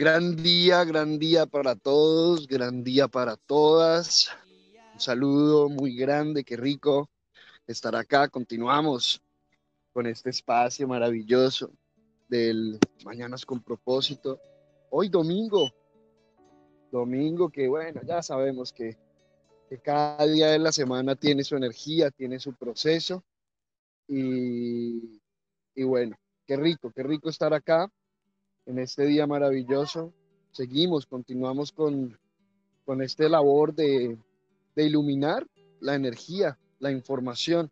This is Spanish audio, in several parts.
Gran día, gran día para todos, gran día para todas. Un saludo muy grande, qué rico estar acá. Continuamos con este espacio maravilloso del Mañanas con propósito. Hoy domingo, domingo que bueno, ya sabemos que, cada día de la semana tiene su energía, tiene su proceso. Y, y bueno, qué rico, qué rico estar acá en este día maravilloso. Seguimos, continuamos con, con esta labor de, de iluminar la energía, la información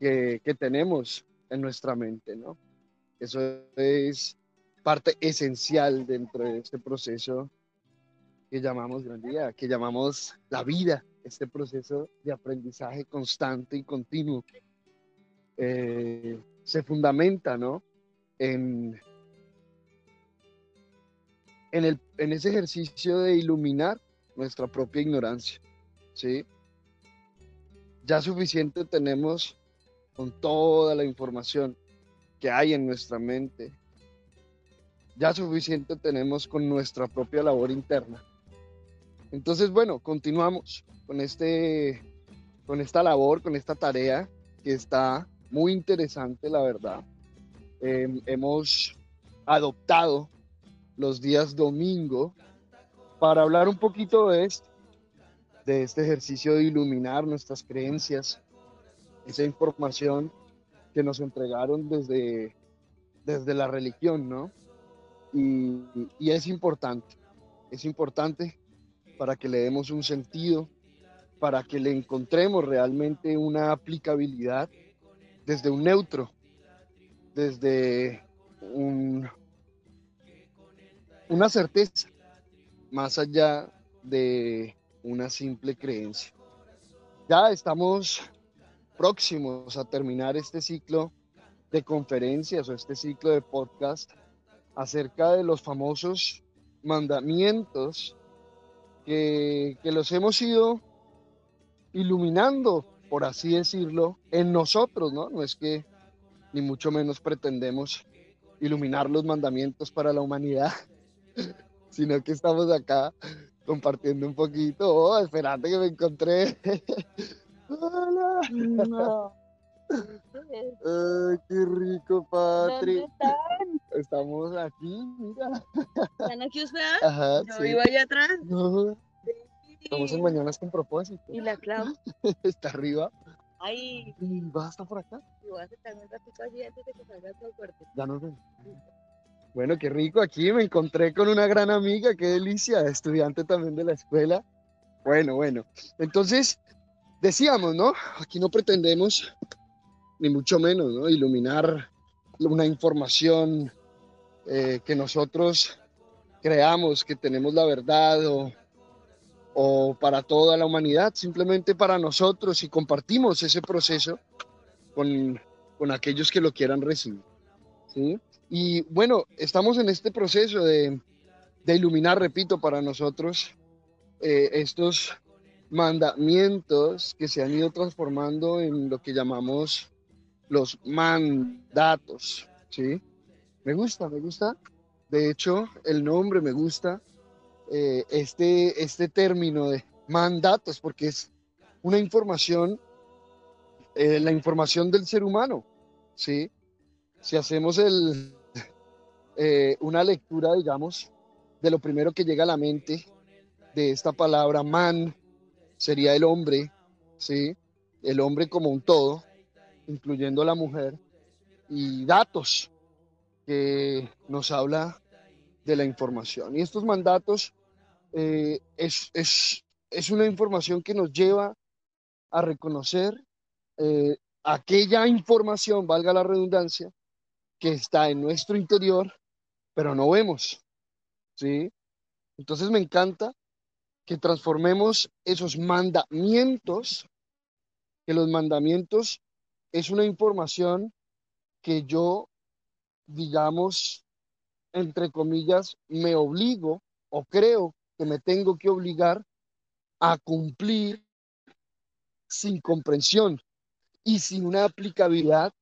que, que, tenemos en nuestra mente, ¿no? Eso es parte esencial dentro de este proceso que llamamos gran día, que llamamos la vida, este proceso de aprendizaje constante y continuo. Eh, se fundamenta, ¿no? En, en, el, en ese ejercicio de iluminar nuestra propia ignorancia, ¿sí? Ya suficiente tenemos con toda la información que hay en nuestra mente. Ya suficiente tenemos con nuestra propia labor interna. Entonces, bueno, continuamos con, este, con esta labor, con esta tarea que está muy interesante, la verdad. Eh, hemos adoptado los días domingo para hablar un poquito de esto, de este ejercicio de iluminar nuestras creencias, esa información que nos entregaron desde, desde la religión, ¿no? Y, y es importante, es importante para que le demos un sentido, para que le encontremos realmente una aplicabilidad desde un neutro, desde un, una certeza, más allá de una simple creencia. Ya estamos próximos a terminar este ciclo de conferencias o este ciclo de podcast acerca de los famosos mandamientos que, los hemos ido iluminando, por así decirlo, en nosotros, ¿no? No es que ni mucho menos pretendemos iluminar los mandamientos para la humanidad, sino que estamos acá compartiendo un poquito. Oh, esperando que me encontré. Hola. No. Ay, qué rico, Patri. Estamos aquí, mira. ¿Están aquí ustedes? Ajá, Yo sí. vivo allá atrás. No, estamos en Mañanas con propósito. Y la clavo. Está arriba. Ay, Y va a estar por acá. y voy a sentarme un ratito allí antes de que salga todo fuerte. Ya nos vemos. Bueno, qué rico. Aquí me encontré con una gran amiga, qué delicia, estudiante también de la escuela. Bueno, bueno. Entonces, decíamos, ¿no? Aquí no pretendemos, ni mucho menos, ¿no? Iluminar una información eh, que nosotros creamos que tenemos la verdad o, o para toda la humanidad, simplemente para nosotros y compartimos ese proceso con, con aquellos que lo quieran recibir. ¿sí? Y bueno, estamos en este proceso de, de iluminar, repito, para nosotros eh, estos mandamientos que se han ido transformando en lo que llamamos los mandatos, ¿sí? Me gusta, me gusta. De hecho, el nombre me gusta. eh, este, este término de mandatos, porque es una información, eh, la información del ser humano, ¿sí? Si hacemos el, eh, una lectura, digamos, de lo primero que llega a la mente de esta palabra man, sería el hombre, ¿sí? El hombre como un todo, incluyendo la mujer, y datos que nos habla de la información. Y estos mandatos eh, es, es, es, una información que nos lleva a reconocer eh, aquella información, valga la redundancia, que está en nuestro interior, pero no vemos. ¿sí? Entonces me encanta que transformemos esos mandamientos, que los mandamientos es una información que yo, digamos, entre comillas, me obligo o creo que me tengo que obligar a cumplir sin comprensión y sin una aplicabilidad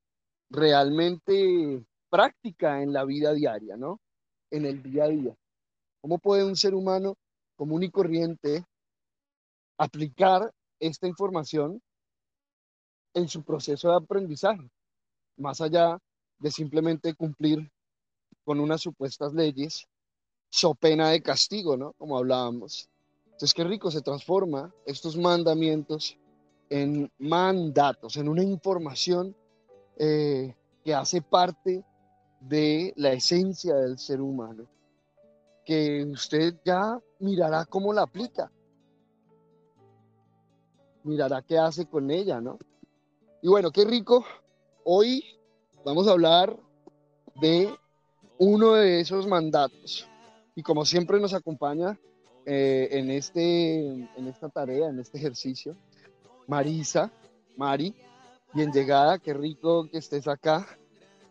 realmente práctica en la vida diaria, ¿no? En el día a día. ¿Cómo puede un ser humano común y corriente aplicar esta información en su proceso de aprendizaje, más allá de simplemente cumplir con unas supuestas leyes, so pena de castigo, ¿no? Como hablábamos. Entonces, qué rico se transforma estos mandamientos en mandatos, en una información eh, que hace parte de la esencia del ser humano, que usted ya mirará cómo la aplica, mirará qué hace con ella, ¿no? Y bueno, qué rico. Hoy vamos a hablar de uno de esos mandatos. Y como siempre nos acompaña eh, en, este, en esta tarea, en este ejercicio, Marisa, Mari, bien llegada, qué rico que estés acá.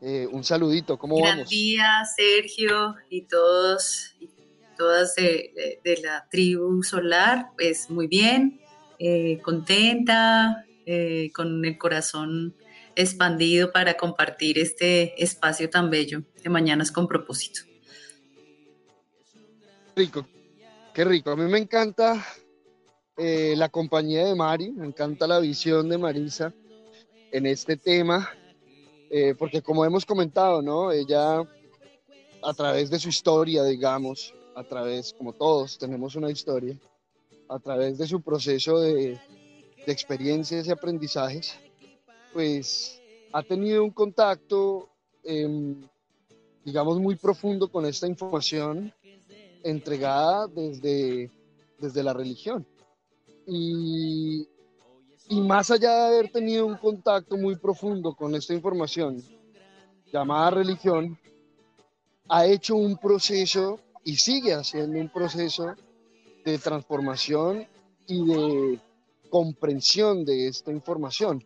Eh, un saludito, ¿cómo Gran vamos? día, Sergio, y todos y todas de, la tribu solar, pues muy bien, eh, contenta, eh, con el corazón expandido para compartir este espacio tan bello de Mañanas con propósito. Rico, qué rico. A mí me encanta eh, la compañía de Mari, me encanta la visión de Marisa en este tema, eh, porque como hemos comentado, ¿no? Ella a través de su historia, digamos, a través, como todos tenemos una historia, a través de su proceso de, de experiencias y aprendizajes, pues ha tenido un contacto, eh, digamos, muy profundo con esta información entregada desde, desde la religión. Y, y más allá de haber tenido un contacto muy profundo con esta información llamada religión, ha hecho un proceso y sigue haciendo un proceso de transformación y de comprensión de esta información,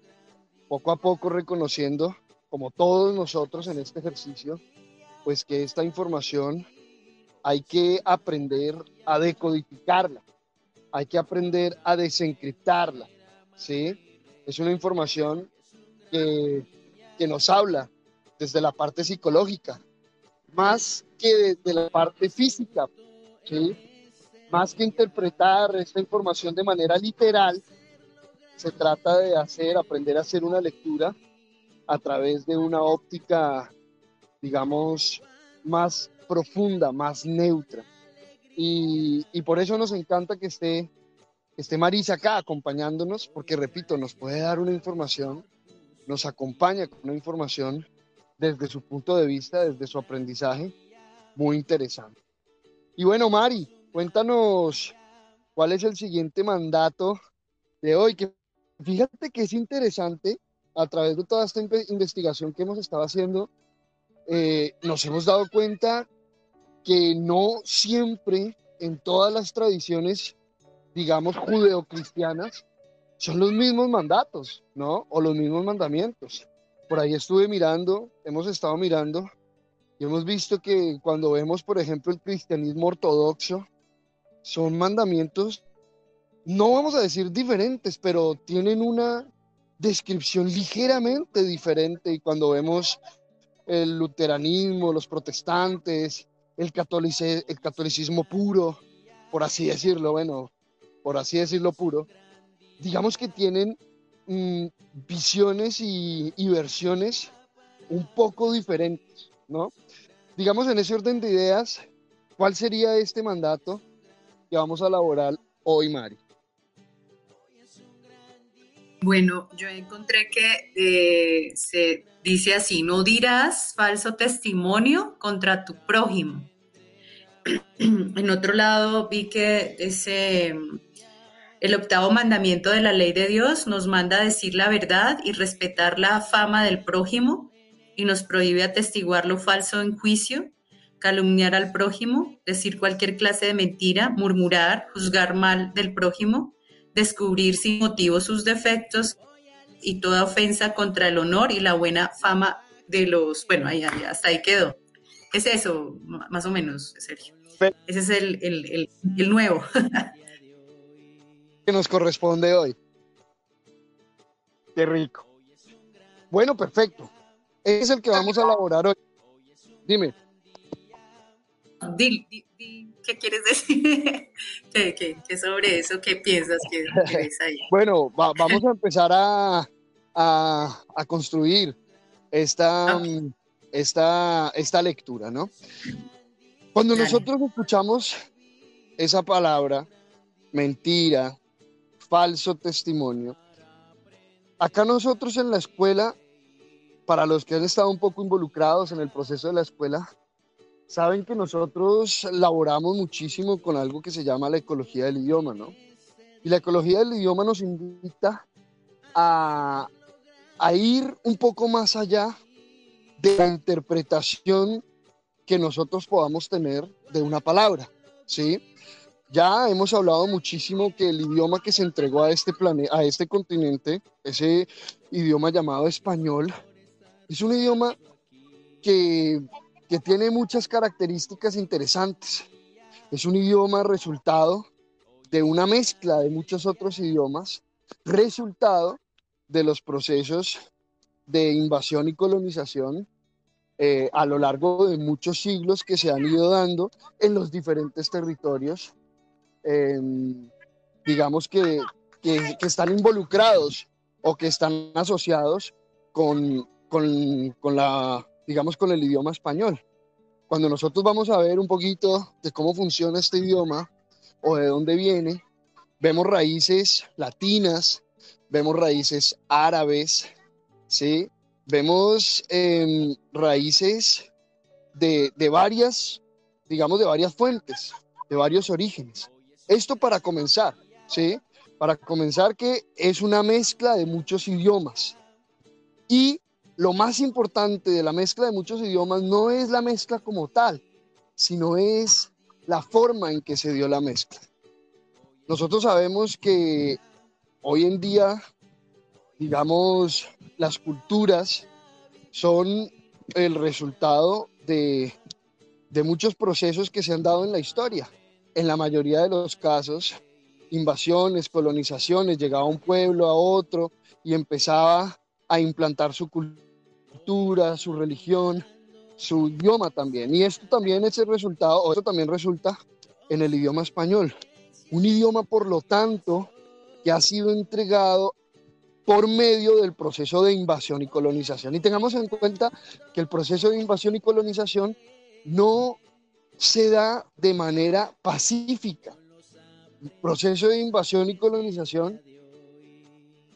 poco a poco reconociendo, como todos nosotros en este ejercicio, pues que esta información hay que aprender a decodificarla, hay que aprender a desencriptarla, ¿sí? Es una información que, que nos habla desde la parte psicológica, más que desde la parte física, ¿sí? Más que interpretar esta información de manera literal, se trata de hacer, aprender a hacer una lectura a través de una óptica, digamos, más profunda, más neutra. Y, y, por eso nos encanta que esté, esté Marisa acá acompañándonos, porque repito, nos puede dar una información, nos acompaña con una información desde su punto de vista, desde su aprendizaje, muy interesante. Y bueno, Mari, cuéntanos cuál es el siguiente mandato de hoy, que fíjate que es interesante, a través de toda esta investigación que hemos estado haciendo, eh, nos hemos dado cuenta que no siempre en todas las tradiciones, digamos, judeocristianas, son los mismos mandatos, ¿no? O los mismos mandamientos. Por ahí estuve mirando, hemos estado mirando y hemos visto que cuando vemos, por ejemplo, el cristianismo ortodoxo, son mandamientos, no vamos a decir diferentes, pero tienen una descripción ligeramente diferente. Y cuando vemos el luteranismo, los protestantes, el, catolice, el catolicismo puro, por así decirlo, bueno, por así decirlo puro, digamos que tienen mmm, visiones y, y, versiones un poco diferentes, ¿no? Digamos en ese orden de ideas, ¿cuál sería este mandato que vamos a elaborar hoy, Mari? Bueno, yo encontré que eh, se dice así, no dirás falso testimonio contra tu prójimo. en otro lado vi que ese, el octavo mandamiento de la ley de Dios nos manda a decir la verdad y respetar la fama del prójimo y nos prohíbe atestiguar lo falso en juicio, calumniar al prójimo, decir cualquier clase de mentira, murmurar, juzgar mal del prójimo, descubrir sin motivo sus defectos y toda ofensa contra el honor y la buena fama de los... Bueno, ahí, ahí hasta ahí quedó. ¿Qué es eso, más o menos, Sergio? Ese es el, el, el, el nuevo. que nos corresponde hoy. Qué rico. Bueno, perfecto. Ese es el que vamos a elaborar hoy. Dime. Dil, dil, dil. qué quieres decir? ¿Qué, qué, qué sobre eso? ¿Qué piensas que, que ves ahí? Bueno, va- vamos a empezar a, a- a construir esta, mm, esta, esta lectura, ¿no? Cuando Dale. nosotros escuchamos esa palabra, mentira, falso testimonio, acá nosotros en la escuela, para los que han estado un poco involucrados en el proceso de la escuela, saben que nosotros laboramos muchísimo con algo que se llama la ecología del idioma, ¿no? Y la ecología del idioma nos invita a, a ir un poco más allá de la interpretación que nosotros podamos tener de una palabra, ¿sí? Ya hemos hablado muchísimo que el idioma que se entregó a este a este continente, ese idioma llamado español, es un idioma que, que tiene muchas características interesantes. Es un idioma resultado de una mezcla de muchos otros idiomas, resultado de los procesos de invasión y colonización eh, a lo largo de muchos siglos que se han ido dando en los diferentes territorios, eh, digamos que, que- que están involucrados o que están asociados con, con, con la, digamos, con el idioma español. Cuando nosotros vamos a ver un poquito de cómo funciona este idioma o de dónde viene, vemos raíces latinas, vemos raíces árabes, ¿sí? Vemos em, raíces de, de varias, digamos, de varias fuentes, de varios orígenes. Esto para comenzar, ¿sí? Para comenzar que es una mezcla de muchos idiomas. Y lo más importante de la mezcla de muchos idiomas no es la mezcla como tal, sino es la forma en que se dio la mezcla. Nosotros sabemos que hoy en día, digamos, las culturas son el resultado de, de muchos procesos que se han dado en la historia. En la mayoría de los casos, invasiones, colonizaciones, llegaba un pueblo a otro y empezaba a implantar su cultura, su religión, su idioma también. Y esto también es el resultado, o esto también resulta en el idioma español. Un idioma, por lo tanto, que ha sido entregado por medio del proceso de invasión y colonización. Y tengamos en cuenta que el proceso de invasión y colonización no se da de manera pacífica. El proceso de invasión y colonización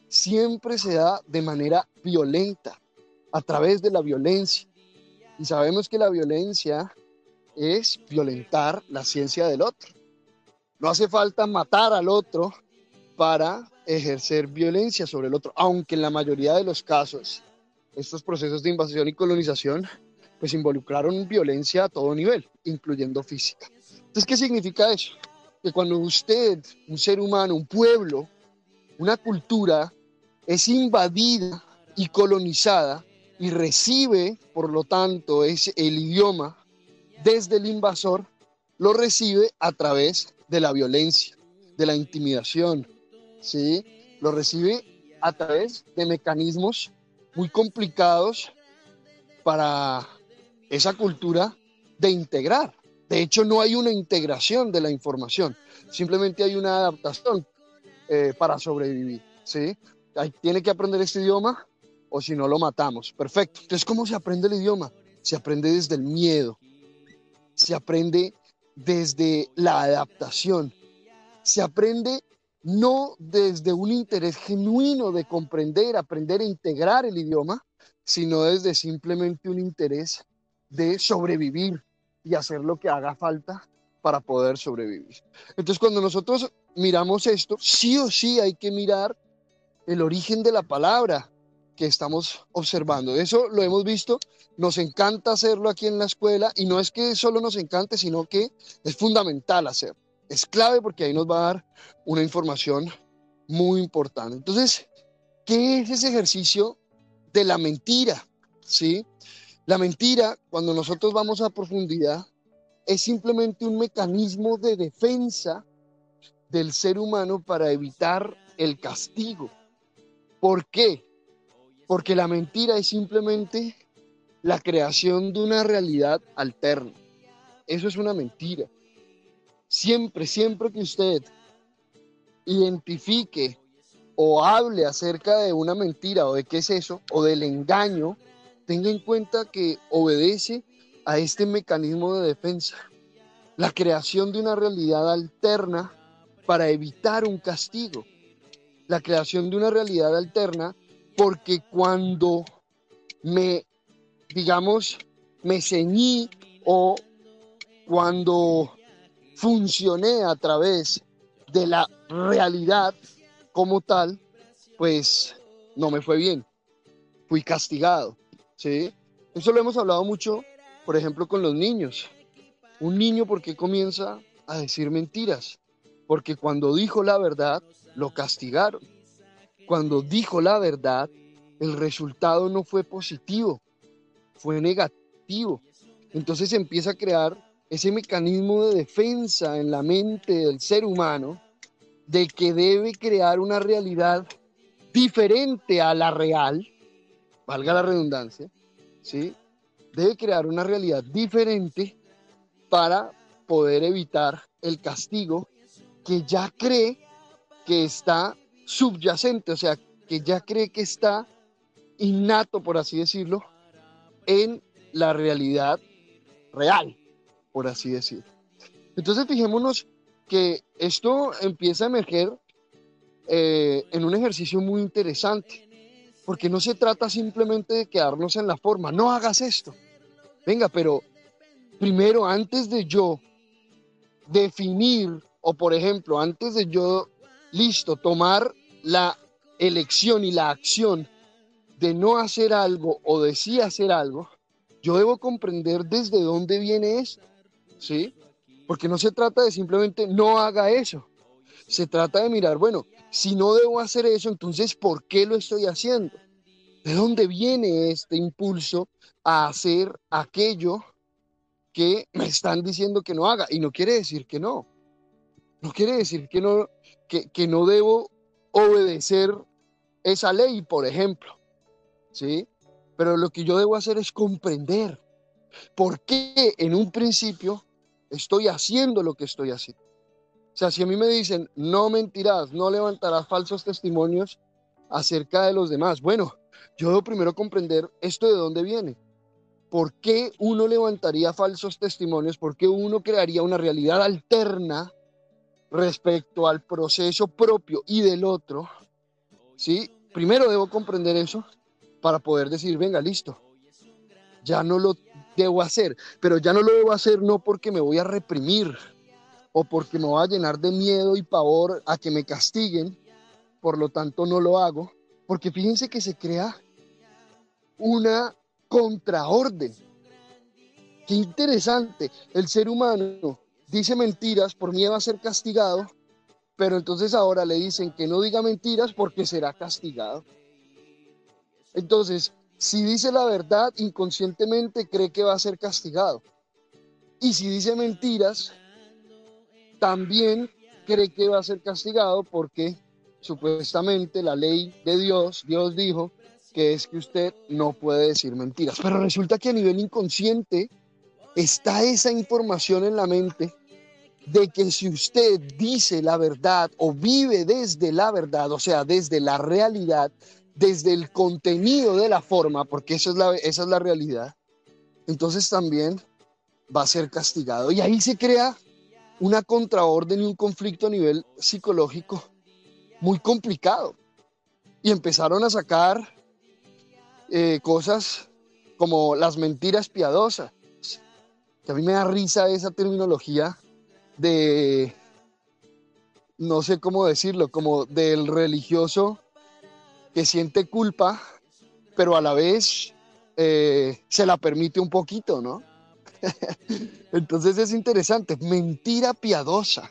siempre se da de manera violenta, a través de la violencia. Y sabemos que la violencia es violentar la ciencia del otro. No hace falta matar al otro para ejercer violencia sobre el otro, aunque en la mayoría de los casos estos procesos de invasión y colonización pues involucraron violencia a todo nivel, incluyendo física. Entonces, ¿qué significa eso? Que cuando usted, un ser humano, un pueblo, una cultura, es invadida y colonizada y recibe, por lo tanto, es el idioma desde el invasor, lo recibe a través de la violencia, de la intimidación, ¿sí? Lo recibe a través de mecanismos muy complicados para esa cultura de integrar. De hecho, no hay una integración de la información, simplemente hay una adaptación eh, para sobrevivir, ¿sí? Hay- tiene que aprender este idioma o si no lo matamos. Perfecto. Entonces, ¿cómo se aprende el idioma? Se aprende desde el miedo, se aprende desde la adaptación, se aprende no desde un interés genuino de comprender, aprender e integrar el idioma, sino desde simplemente un interés de sobrevivir y hacer lo que haga falta para poder sobrevivir. Entonces, cuando nosotros miramos esto, sí o sí hay que mirar el origen de la palabra que estamos observando. Eso lo hemos visto, nos encanta hacerlo aquí en la escuela y no es que solo nos encante, sino que es fundamental hacerlo. Es clave porque ahí nos va a dar una información muy importante. Entonces, ¿qué es ese ejercicio de la mentira? ¿Sí? La mentira, cuando nosotros vamos a profundidad, es simplemente un mecanismo de defensa del ser humano para evitar el castigo. ¿Por qué? Porque la mentira es simplemente la creación de una realidad alterna. Eso es una mentira. siempre, siempre que usted identifique o hable acerca de una mentira o de qué es eso, o del engaño, tenga en cuenta que obedece a este mecanismo de defensa, la creación de una realidad alterna para evitar un castigo, la creación de una realidad alterna, porque cuando me, digamos, me ceñí o cuando funcioné a través de la realidad como tal, pues no me fue bien. Fui castigado, ¿sí? Eso lo hemos hablado mucho, por ejemplo, con los niños. Un niño, ¿por qué comienza a decir mentiras? Porque cuando dijo la verdad, lo castigaron. Cuando dijo la verdad, el resultado no fue positivo, fue negativo. Entonces empieza a crear ese mecanismo de defensa en la mente del ser humano de que debe crear una realidad diferente a la real, valga la redundancia, ¿sí? Debe crear una realidad diferente para poder evitar el castigo que ya cree que está subyacente, o sea, que ya cree que está innato, por así decirlo, en la realidad real, por así decirlo. Entonces, fijémonos que esto empieza a emerger eh, en un ejercicio muy interesante, porque no se trata simplemente de quedarnos en la forma, no hagas esto. Venga, pero primero, antes de yo definir, o por ejemplo, antes de yo, listo, tomar la elección y la acción de no hacer algo o de sí hacer algo, yo debo comprender desde dónde viene esto, ¿sí? Porque no se trata de simplemente no haga eso. Se trata de mirar, bueno, si no debo hacer eso, entonces ¿por qué lo estoy haciendo? ¿De dónde viene este impulso a hacer aquello que me están diciendo que no haga? Y no quiere decir que no. No quiere decir que no, que, que no debo obedecer esa ley, por ejemplo. ¿Sí? Pero lo que yo debo hacer es comprender por qué en un principio estoy haciendo lo que estoy haciendo. Sea, si a mí me dicen, no mentirás, no levantarás falsos testimonios acerca de los demás, bueno, yo debo primero comprender esto de dónde viene. ¿Por qué uno levantaría falsos testimonios? ¿Por qué uno crearía una realidad alterna respecto al proceso propio y del otro? ¿Sí? Primero debo comprender eso para poder decir, venga, listo, ya no lo debo hacer, pero ya no lo debo hacer no porque me voy a reprimir o porque me voy a llenar de miedo y pavor a que me castiguen, por lo tanto no lo hago, porque fíjense que se crea una contraorden. Qué interesante, el ser humano dice mentiras por miedo a ser castigado, pero entonces ahora le dicen que no diga mentiras porque será castigado. Entonces, si dice la verdad, inconscientemente cree que va a ser castigado. Y si dice mentiras, también cree que va a ser castigado porque supuestamente la ley de Dios, Dios dijo que es que usted no puede decir mentiras. Pero resulta que a nivel inconsciente está esa información en la mente de que si usted dice la verdad o vive desde la verdad, o sea, desde la realidad, desde el contenido de la forma, porque eso es la, esa es la realidad, entonces también va a ser castigado. Y ahí se crea una contraorden y un conflicto a nivel psicológico muy complicado. Y empezaron a sacar eh, cosas como las mentiras piadosas, que a mí me da risa esa terminología de, no sé cómo decirlo, como del religioso que siente culpa, pero a la vez eh, se la permite un poquito, ¿no? Entonces es interesante, mentira piadosa.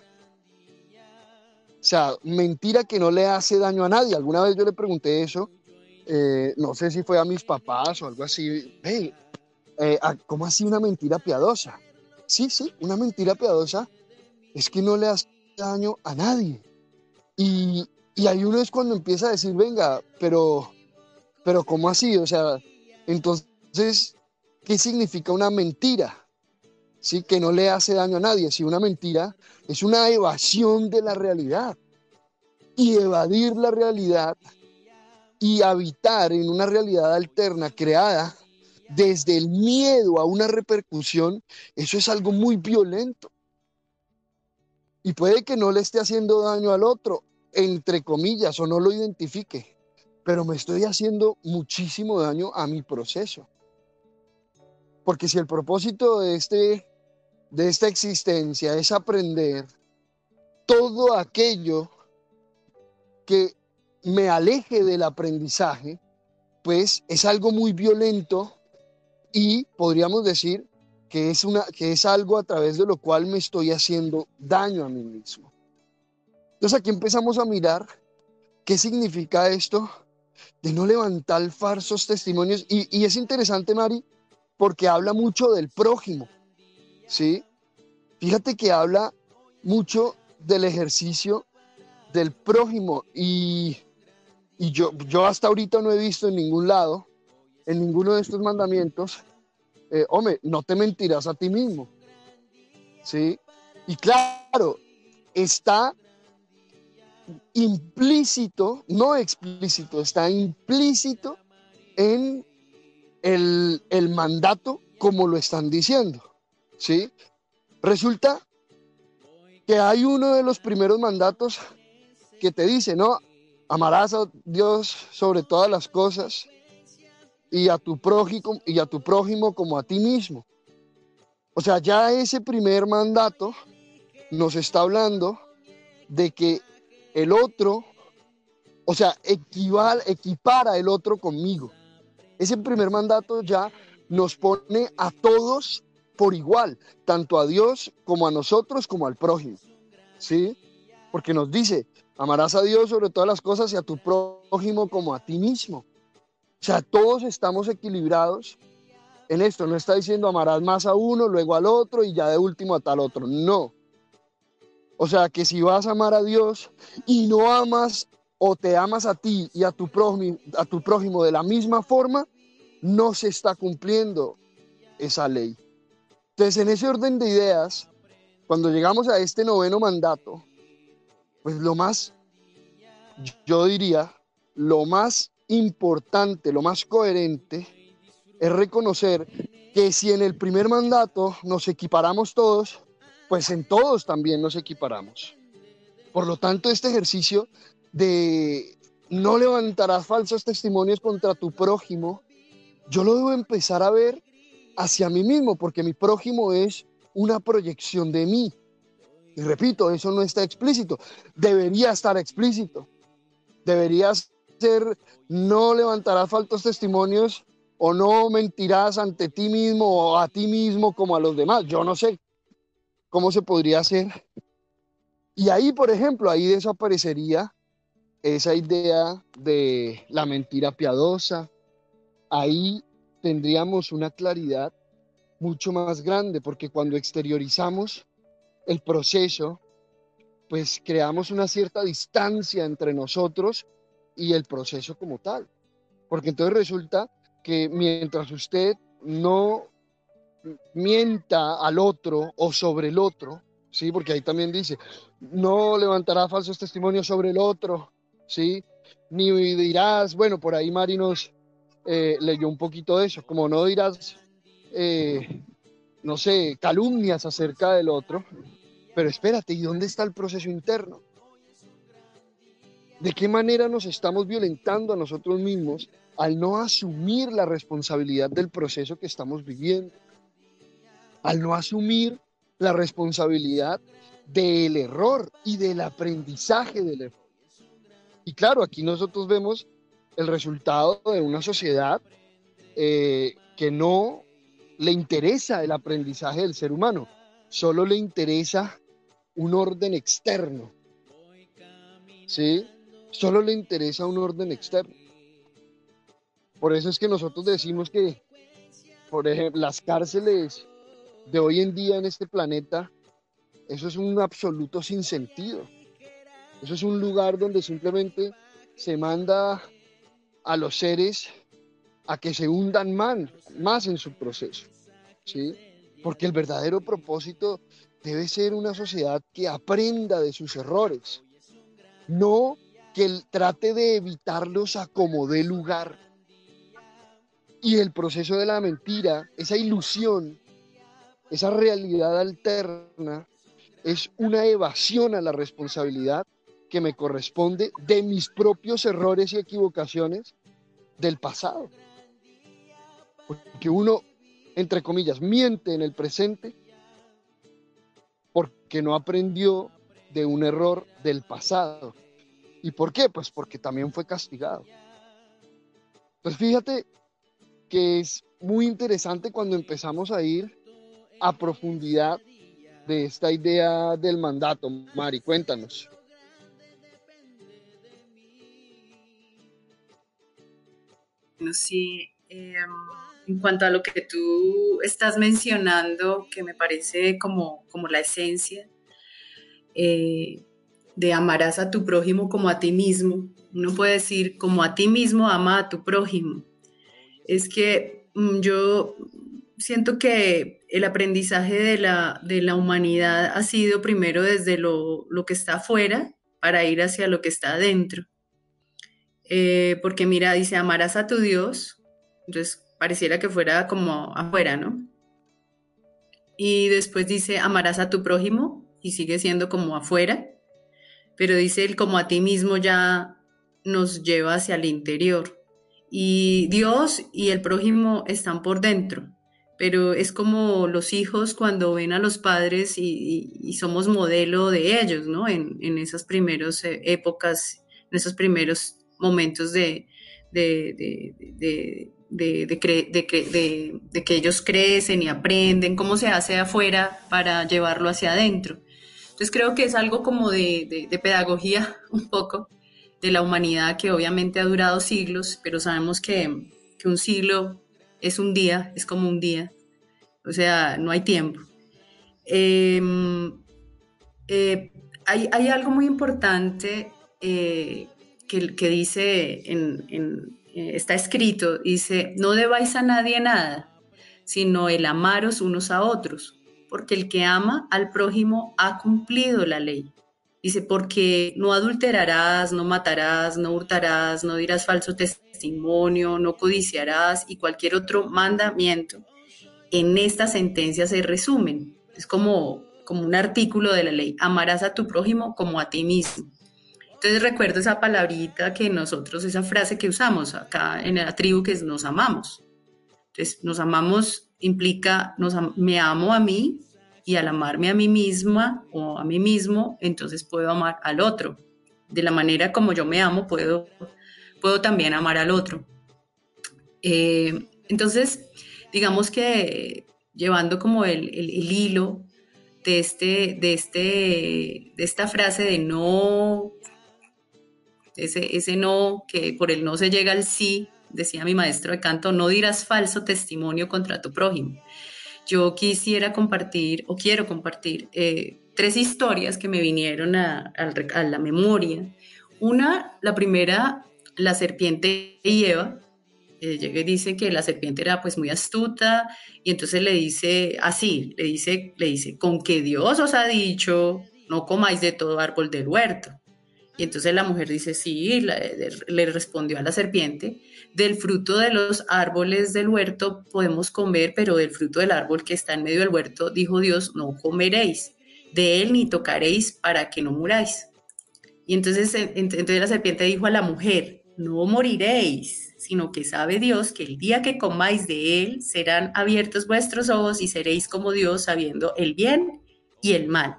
O sea, mentira que no le hace daño a nadie. Alguna vez yo le pregunté eso, eh, no sé si fue a mis papás o algo así. Hey, eh, ¿Cómo así una mentira piadosa? Sí, sí, una mentira piadosa es que no le hace daño a nadie. Y, y ahí uno es cuando empieza a decir, venga, pero, pero ¿cómo así? O sea, entonces, ¿qué significa una mentira? ¿sí? que no le hace daño a nadie. Si una mentira es una evasión de la realidad. Y evadir la realidad y habitar en una realidad alterna creada desde el miedo a una repercusión, eso es algo muy violento. Y puede que no le esté haciendo daño al otro, entre comillas, o no lo identifique, pero me estoy haciendo muchísimo daño a mi proceso. Porque si el propósito de, este, de esta existencia es aprender todo aquello que me aleje del aprendizaje, pues es algo muy violento y podríamos decir que es, una, que es algo a través de lo cual me estoy haciendo daño a mí mismo. Entonces aquí empezamos a mirar qué significa esto de no levantar falsos testimonios. Y, y es interesante, Mari, porque habla mucho del prójimo, ¿sí? Fíjate que habla mucho del ejercicio del prójimo y, y yo, yo hasta ahorita no he visto en ningún lado, en ninguno de estos mandamientos, eh, hombre, no te mentirás a ti mismo, ¿sí? Y claro, está implícito, no explícito, está implícito en el, mandato como lo están diciendo, ¿sí? Resulta que hay uno de los primeros mandatos que te dice, ¿no? Amarás a Dios sobre todas las cosas y a tu prójimo, y a tu prójimo como a ti mismo. O sea, ya ese primer mandato nos está hablando de que el otro, o sea, equipara el otro conmigo. Ese primer mandato ya nos pone a todos por igual, tanto a Dios como a nosotros como al prójimo. ¿Sí? Porque nos dice, amarás a Dios sobre todas las cosas y a tu prójimo como a ti mismo. O sea, todos estamos equilibrados en esto. No está diciendo amarás más a uno, luego al otro y ya de último a tal otro. No. O sea, que si vas a amar a Dios y no amas o te amas a ti y a tu prójimo, a tu prójimo de la misma forma, no se está cumpliendo esa ley. Entonces, en ese orden de ideas, cuando llegamos a este noveno mandato, pues lo más, yo diría, lo más importante, lo más coherente, es reconocer que si en el primer mandato nos equiparamos todos, pues en todos también nos equiparamos. Por lo tanto, este ejercicio de no levantarás falsos testimonios contra tu prójimo, yo lo debo empezar a ver hacia mí mismo, porque mi prójimo es una proyección de mí. Y repito, eso no está explícito. Debería estar explícito. Deberías ser, no levantarás falsos testimonios o no mentirás ante ti mismo o a ti mismo como a los demás. Yo no sé cómo se podría hacer. Y ahí, por ejemplo, ahí desaparecería esa idea de la mentira piadosa. Ahí tendríamos una claridad mucho más grande, porque cuando exteriorizamos el proceso, pues creamos una cierta distancia entre nosotros y el proceso como tal. Porque entonces resulta que mientras usted no mienta al otro o sobre el otro, ¿sí? Porque ahí también dice, no levantará falsos testimonios sobre el otro, ¿sí? Ni dirás, bueno, por ahí Mari nos eh, leyó un poquito de eso, como no dirás, eh, no sé, calumnias acerca del otro, pero espérate, ¿y dónde está el proceso interno? ¿De qué manera nos estamos violentando a nosotros mismos al no asumir la responsabilidad del proceso que estamos viviendo? Al no asumir la responsabilidad del error y del aprendizaje del error. Y claro, aquí nosotros vemos el resultado de una sociedad eh, que no le interesa el aprendizaje del ser humano, solo le interesa un orden externo. ¿Sí? solo le interesa un orden externo. Por eso es que nosotros decimos que, por ejemplo, las cárceles de hoy en día en este planeta, eso es un absoluto sinsentido. Eso es un lugar donde simplemente se manda a los seres a que se hundan más, en su proceso. ¿sí? porque el verdadero propósito debe ser una sociedad que aprenda de sus errores, no que trate de evitarlos a como dé lugar. Y el proceso de la mentira, esa ilusión, esa realidad alterna, es una evasión a la responsabilidad que me corresponde de mis propios errores y equivocaciones del pasado. Porque uno, entre comillas, miente en el presente porque no aprendió de un error del pasado. ¿Y por qué? Pues porque también fue castigado. Pues fíjate que es muy interesante cuando empezamos a ir a profundidad de esta idea del mandato. Mari, cuéntanos. Sí, em, en cuanto a lo que tú estás mencionando, que me parece como, como la esencia eh, de amarás a tu prójimo como a ti mismo. Uno puede decir, como a ti mismo, ama a tu prójimo. Es que mm, yo siento que el aprendizaje de la, de la humanidad ha sido primero desde lo, lo, que está afuera para ir hacia lo que está adentro. Eh, porque mira, dice, amarás a tu Dios, entonces pareciera que fuera como afuera, ¿no? Y después dice, amarás a tu prójimo y sigue siendo como afuera, pero dice el como a ti mismo ya nos lleva hacia el interior. Y Dios y el prójimo están por dentro, pero es como los hijos cuando ven a los padres y, somos modelo de ellos, ¿no? En, en esas primeras eh, épocas, en esos primeros momentos de, de, que ellos crecen y aprenden, cómo se hace afuera para llevarlo hacia adentro. Entonces creo que es algo como de, pedagogía un poco de la humanidad que obviamente ha durado siglos, pero sabemos que, un siglo es un día, es como un día, o sea, no hay tiempo. Em, eh, hay, algo muy importante eh, que, dice, eh, está escrito, dice, no debáis a nadie nada, sino el amaros unos a otros, porque el que ama al prójimo ha cumplido la ley. Dice, porque no adulterarás, no matarás, no hurtarás, no dirás falso testimonio, no codiciarás y cualquier otro mandamiento. En esta sentencia se resumen. Es como, como un artículo de la ley. Amarás a tu prójimo como a ti mismo. Entonces recuerdo esa palabrita que nosotros, esa frase que usamos acá en la tribu, que es nos amamos. Entonces, nos amamos implica, nos, me amo a mí y al amarme a mí misma o a mí mismo, entonces puedo amar al otro. De la manera como yo me amo, puedo, puedo también amar al otro. Eh, entonces, digamos que llevando como el, el, el hilo de, este, de, este, de esta frase de no ese, no, que por el no se llega al sí, decía mi maestro de canto, no dirás falso testimonio contra tu prójimo. Yo quisiera compartir, o quiero compartir, eh, tres historias que me vinieron a, la memoria. Una, la primera, la serpiente y Eva. Eh, dice que la serpiente era pues muy astuta y entonces le dice así, le dice, le dice, con que Dios os ha dicho, no comáis de todo árbol del huerto. Y entonces la mujer dice, sí, le respondió a la serpiente, del fruto de los árboles del huerto podemos comer, pero del fruto del árbol que está en medio del huerto, dijo Dios, no comeréis, de él ni tocaréis para que no muráis. Y entonces, entonces la serpiente dijo a la mujer, no moriréis, sino que sabe Dios que el día que comáis de él serán abiertos vuestros ojos y seréis como Dios sabiendo el bien y el mal.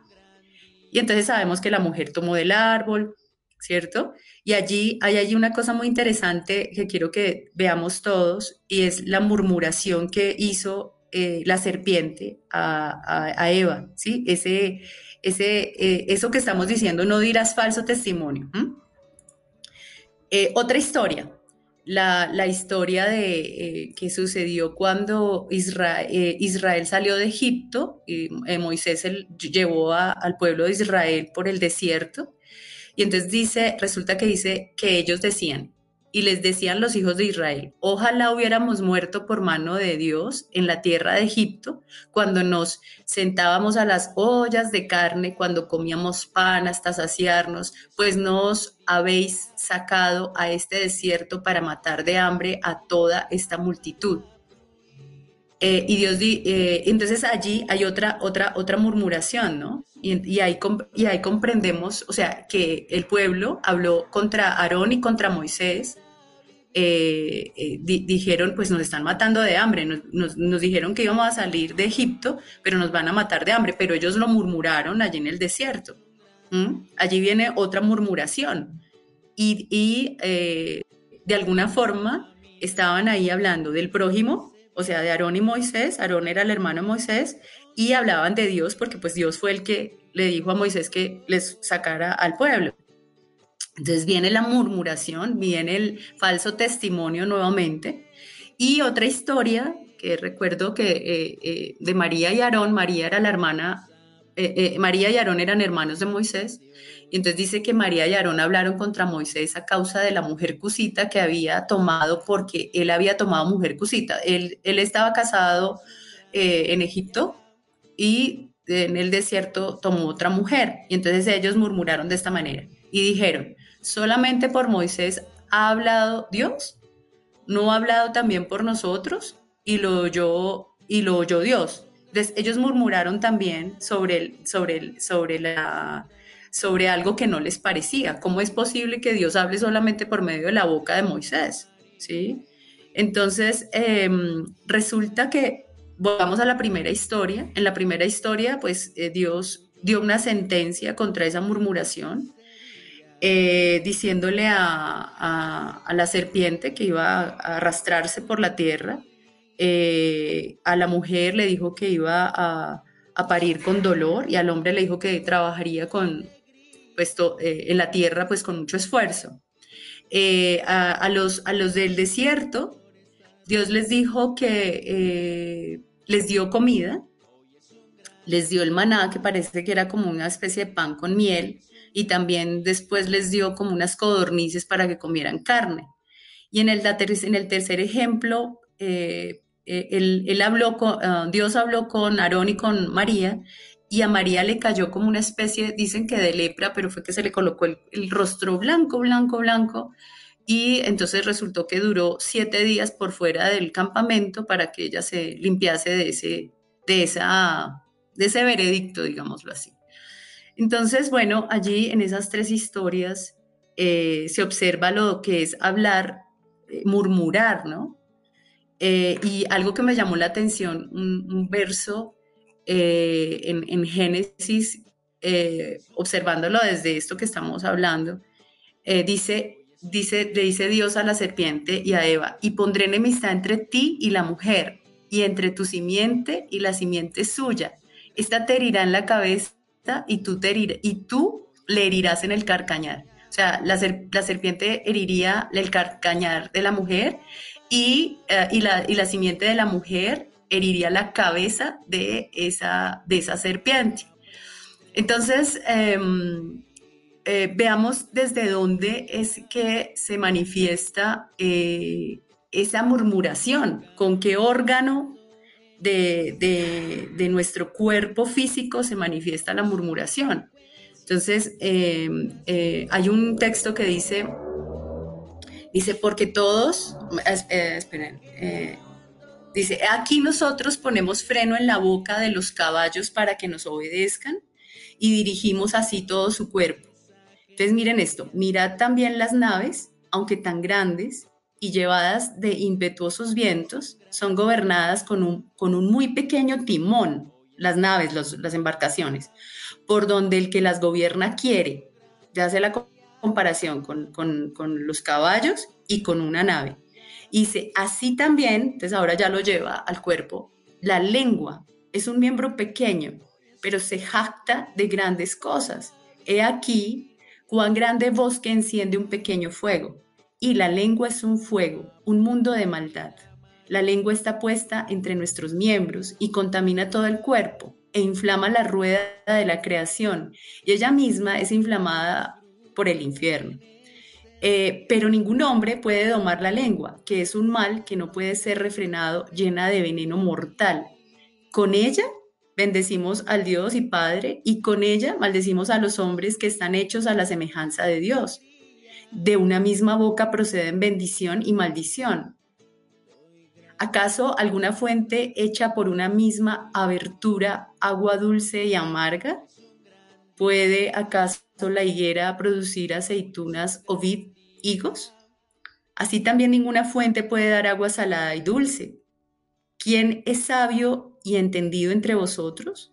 Y entonces sabemos que la mujer tomó del árbol, ¿cierto? Y allí hay allí una cosa muy interesante que quiero que veamos todos y es la murmuración que hizo eh, la serpiente a, Eva, ¿sí? Ese, ese, eh, eso que estamos diciendo, no dirás falso testimonio. Eh, otra historia, la, historia de que sucedió cuando Israel, Israel, salió de Egipto, y Moisés llevó al pueblo de Israel por el desierto, y entonces dice, resulta que dice que ellos decían, y les decían los hijos de Israel, ojalá hubiéramos muerto por mano de Dios en la tierra de Egipto, cuando nos sentábamos a las ollas de carne, cuando comíamos pan hasta saciarnos, pues nos habéis sacado a este desierto para matar de hambre a toda esta multitud. Eh, y Dios, di, eh, entonces allí hay otra, otra, otra murmuración, ¿no? Y, y, ahí, y ahí comprendemos, o sea, que el pueblo habló contra Aarón y contra Moisés, eh, dijeron, pues nos están matando de hambre, nos, nos, dijeron que íbamos a salir de Egipto, pero nos van a matar de hambre, pero ellos lo murmuraron allí en el desierto. Allí viene otra murmuración. Y, y de alguna forma estaban ahí hablando del prójimo, o sea, de Aarón y Moisés, Aarón era el hermano de Moisés, y hablaban de Dios porque pues Dios fue el que le dijo a Moisés que les sacara al pueblo. Entonces viene la murmuración, viene el falso testimonio nuevamente. Y otra historia que recuerdo que eh, eh, de María y Aarón, María era la hermana, eh, María y Aarón eran hermanos de Moisés, y entonces dice que María y Aarón hablaron contra Moisés a causa de la mujer cusita que había tomado porque él había tomado mujer cusita. Él, él estaba casado eh, en Egipto y en el desierto tomó otra mujer. Y entonces ellos murmuraron de esta manera y dijeron, solamente por Moisés ha hablado Dios, no ha hablado también por nosotros y lo oyó, y lo oyó Dios. Entonces ellos murmuraron también sobre, el, sobre, el, sobre la sobre algo que no les parecía. ¿Cómo es posible que Dios hable solamente por medio de la boca de Moisés? ¿Sí? Entonces, em, resulta que, volvamos a la primera historia, en la primera historia, pues eh, Dios dio una sentencia contra esa murmuración, eh, diciéndole a, la serpiente que iba a arrastrarse por la tierra, eh, a la mujer le dijo que iba a, a parir con dolor y al hombre le dijo que trabajaría con, puesto eh, en la tierra pues con mucho esfuerzo. Eh, a, los, a los del desierto, Dios les dijo que eh, les dio comida, les dio el maná, que parece que era como una especie de pan con miel, y también después les dio como unas codornices para que comieran carne. Y en el, en el tercer ejemplo, él, habló con, ah, Dios habló con Aarón y con María y a María le cayó como una especie, dicen que de lepra, pero fue que se le colocó el, rostro blanco, blanco, blanco, y entonces resultó que duró siete días por fuera del campamento para que ella se limpiase de ese, de esa, de ese veredicto, digámoslo así. Entonces, bueno, allí en esas tres historias eh, se observa lo que es hablar, eh, murmurar, ¿no? Eh, y algo que me llamó la atención, un verso eh, en, Génesis, eh, observándolo desde esto que estamos hablando, eh, dice, dice, le dice Dios a la serpiente y a Eva, y pondré enemistad entre ti y la mujer, y entre tu simiente y la simiente suya. Esta te herirá en la cabeza y tú, te le herirás en el carcañar. O sea, la, serpiente heriría el carcañar de la mujer y, y, la, y la simiente de la mujer heriría la cabeza de esa, de esa serpiente. Entonces, em, eh, veamos desde dónde es que se manifiesta eh, esa murmuración, con qué órgano de, nuestro cuerpo físico se manifiesta la murmuración. Entonces, em, eh, hay un texto que dice, dice, porque todos, esperen, Dice, aquí nosotros ponemos freno en la boca de los caballos para que nos obedezcan y dirigimos así todo su cuerpo. Entonces miren esto, mirad también las naves, aunque tan grandes y llevadas de impetuosos vientos, son gobernadas con un, con un muy pequeño timón, las naves, las embarcaciones, por donde el que las gobierna quiere. Ya hace la comparación con, con los caballos y con una nave. Y dice, así también, entonces ahora ya lo lleva al cuerpo, la lengua es un miembro pequeño, pero se jacta de grandes cosas. He aquí cuán grande bosque enciende un pequeño fuego. Y la lengua es un fuego, un mundo de maldad. La lengua está puesta entre nuestros miembros y contamina todo el cuerpo e inflama la rueda de la creación, y ella misma es inflamada por el infierno. Eh, pero ningún hombre puede domar la lengua, que es un mal que no puede ser refrenado, llena de veneno mortal. Con ella bendecimos al Dios y Padre, y con ella maldecimos a los hombres que están hechos a la semejanza de Dios. De una misma boca proceden bendición y maldición. ¿Acaso alguna fuente hecha por una misma abertura, agua dulce y amarga? ¿Puede acaso la higuera producir aceitunas o vid higos? Así también ninguna fuente puede dar agua salada y dulce. ¿Quién es sabio y entendido entre vosotros?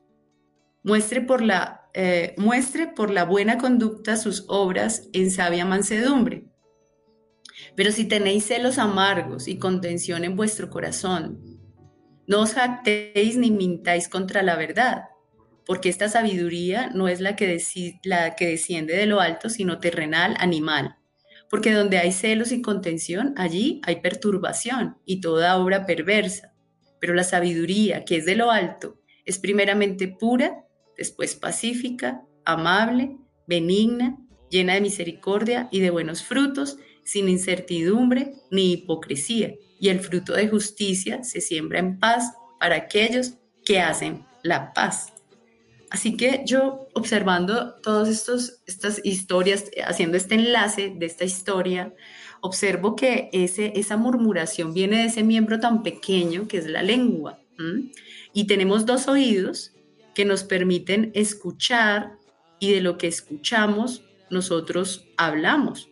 Muestre por la, eh, muestre por la buena conducta sus obras en sabia mansedumbre. Pero si tenéis celos amargos y contención en vuestro corazón, no os jactéis ni mintáis contra la verdad, porque esta sabiduría no es la que, la que desciende de lo alto, sino terrenal, animal. Porque donde hay celos y contención, allí hay perturbación y toda obra perversa. Pero la sabiduría, que es de lo alto, es primeramente pura, después pacífica, amable, benigna, llena de misericordia y de buenos frutos, sin incertidumbre ni hipocresía, y el fruto de justicia se siembra en paz para aquellos que hacen la paz. Así que yo observando todas estas historias, haciendo este enlace de esta historia, observo que ese, esa murmuración viene de ese miembro tan pequeño que es la lengua. Y tenemos dos oídos que nos permiten escuchar y de lo que escuchamos nosotros hablamos.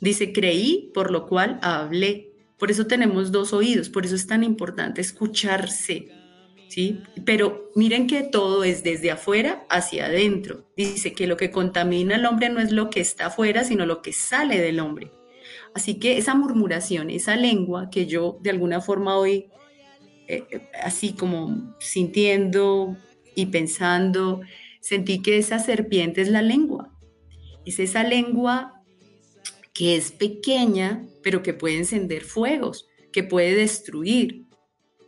Dice, creí, por lo cual hablé. Por eso tenemos dos oídos, por eso es tan importante escucharse, ¿sí? Pero miren que todo es desde afuera hacia adentro. Dice que lo que contamina al hombre no es lo que está afuera, sino lo que sale del hombre. Así que esa murmuración, esa lengua que yo de alguna forma hoy, eh, eh, así como sintiendo y pensando, sentí que esa serpiente es la lengua. Es esa lengua que es pequeña, pero que puede encender fuegos, que puede destruir,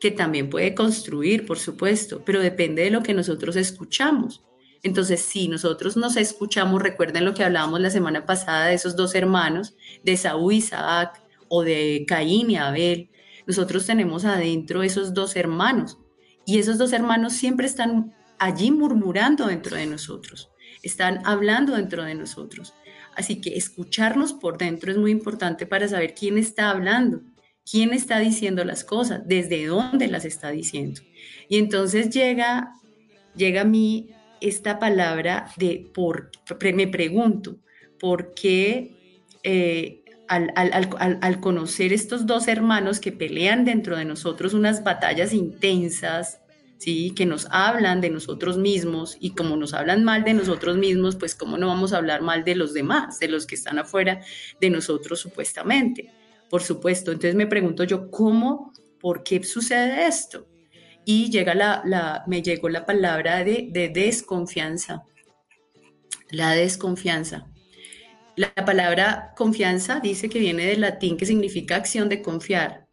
que también puede construir, por supuesto, pero depende de lo que nosotros escuchamos. Entonces, si nosotros nos escuchamos, recuerden lo que hablábamos la semana pasada de esos dos hermanos, de Saúl y Isaac, o de Caín y Abel, nosotros tenemos adentro esos dos hermanos, y esos dos hermanos siempre están allí murmurando dentro de nosotros, están hablando dentro de nosotros. Así que escucharnos por dentro es muy importante para saber quién está hablando, quién está diciendo las cosas, desde dónde las está diciendo. Y entonces llega, llega a mí esta palabra de por, me pregunto, ¿por qué eh, al, al, conocer estos dos hermanos que pelean dentro de nosotros unas batallas intensas, ¿sí? que nos hablan de nosotros mismos y como nos hablan mal de nosotros mismos, pues cómo no vamos a hablar mal de los demás, de los que están afuera de nosotros supuestamente. Por supuesto, entonces me pregunto yo, ¿cómo, por qué sucede esto? Y llega la, me llegó la palabra de, de desconfianza, la desconfianza. La palabra confianza dice que viene del latín que significa acción de confiar.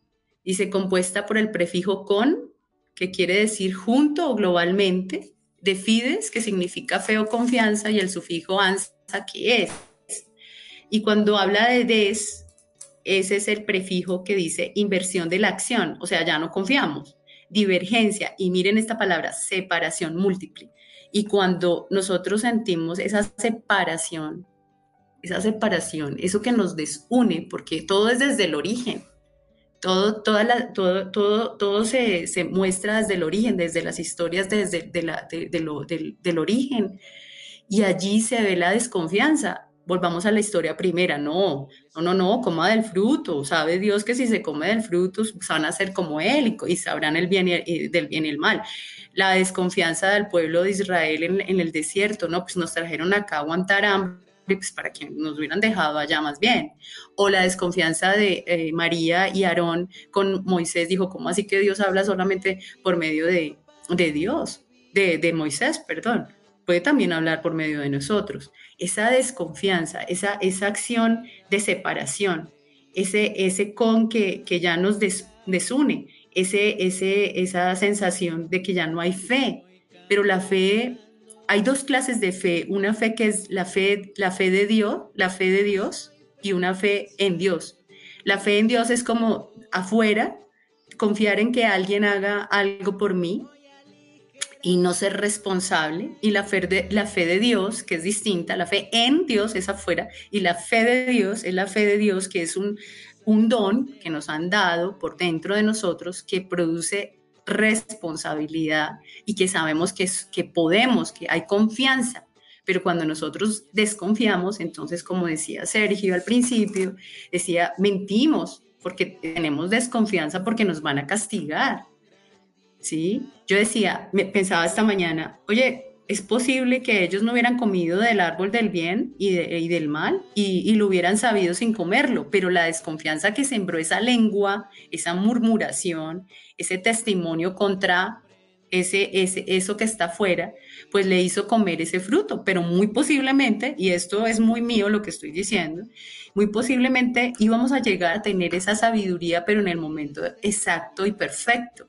Dice compuesta por el prefijo con que quiere decir junto o globalmente, de fides, que significa fe o confianza, y el sufijo ansa, que es. Y cuando habla de des, ese es el prefijo que dice inversión de la acción, o sea, ya no confiamos. Divergencia, y miren esta palabra, separación múltiple. Y cuando nosotros sentimos esa separación, esa separación, eso que nos desune, porque todo es desde el origen, todo, toda la, todo, todo, todo se, se, muestra desde el origen, desde las historias desde de lo, del, origen. Y allí se ve la desconfianza. Volvamos a la historia primera. No, no, no, no, coma del fruto. Sabe Dios que si se come del fruto van a ser como Él y, sabrán el bien y, del bien y el mal. La desconfianza del pueblo de Israel en, en el desierto, ¿no? Pues nos trajeron acá a aguantar hambre pues, para que nos hubieran dejado allá más bien. O la desconfianza de eh, María y Aarón con Moisés, dijo, ¿cómo así que Dios habla solamente por medio de, de Dios, de, de, Moisés, perdón? Puede también hablar por medio de nosotros. Esa desconfianza, esa, esa acción de separación, ese, ese con que, que ya nos desune, ese, ese, esa sensación de que ya no hay fe, pero la fe hay dos clases de fe, una fe que es la fe, la fe de Dios, la fe de Dios, y una fe en Dios. La fe en Dios es como afuera, confiar en que alguien haga algo por mí y no ser responsable. Y la fe, de, la fe de Dios, que es distinta, la fe en Dios es afuera, y la fe de Dios es la fe de Dios, que es un, un don que nos han dado por dentro de nosotros, que produce responsabilidad y que sabemos que, que podemos, que hay confianza. Pero cuando nosotros desconfiamos, entonces, como decía Sergio al principio, decía, mentimos porque tenemos desconfianza porque nos van a castigar. ¿Sí? Yo decía, me pensaba esta mañana, oye, es posible que ellos no hubieran comido del árbol del bien y, del mal y, lo hubieran sabido sin comerlo, pero la desconfianza que sembró esa lengua, esa murmuración, ese testimonio contra ese, eso que está afuera, pues le hizo comer ese fruto, pero muy posiblemente, y esto es muy mío lo que estoy diciendo, muy posiblemente íbamos a llegar a tener esa sabiduría, pero en el momento exacto y perfecto